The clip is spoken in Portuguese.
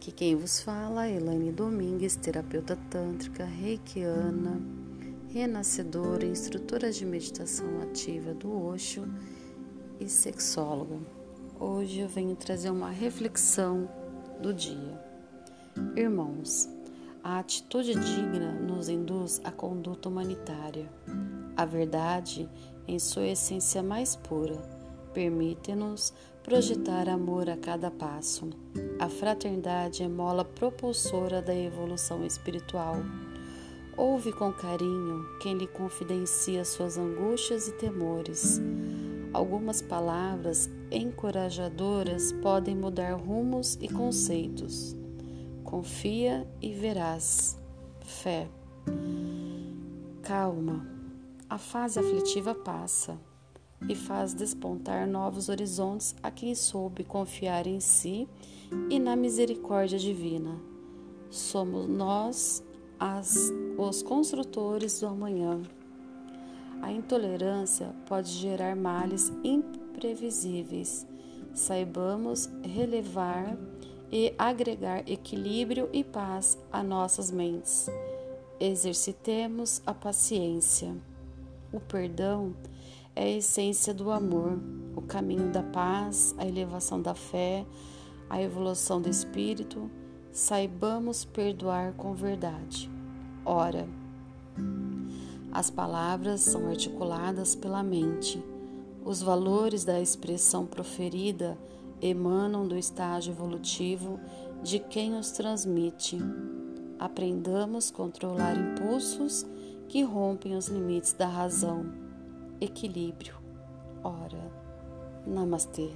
Aqui quem vos fala é Elaine Domingues, terapeuta tântrica, reikiana, renascedora, instrutora de meditação ativa do Osho e sexóloga. Hoje eu venho trazer uma reflexão do dia. Irmãos, a atitude digna nos induz à conduta humanitária. A verdade, em sua essência mais pura, permite-nos projetar amor a cada passo. A fraternidade é mola propulsora da evolução espiritual. Ouve com carinho quem lhe confidencia suas angústias e temores. Algumas palavras encorajadoras podem mudar rumos e conceitos. Confia e verás. Fé. Calma. A fase aflitiva passa e faz despontar novos horizontes a quem soube confiar em si e na misericórdia divina. Somos nós as, os construtores do amanhã. A intolerância pode gerar males imprevisíveis. Saibamos relevar e agregar equilíbrio e paz a nossas mentes. Exercitemos a paciência. O perdão é a essência do amor, o caminho da paz, a elevação da fé, a evolução do espírito. Saibamos perdoar com verdade. Ora, as palavras são articuladas pela mente. Os valores da expressão proferida emanam do estágio evolutivo de quem os transmite. Aprendamos controlar impulsos que rompem os limites da razão equilíbrio. Ora, namastê.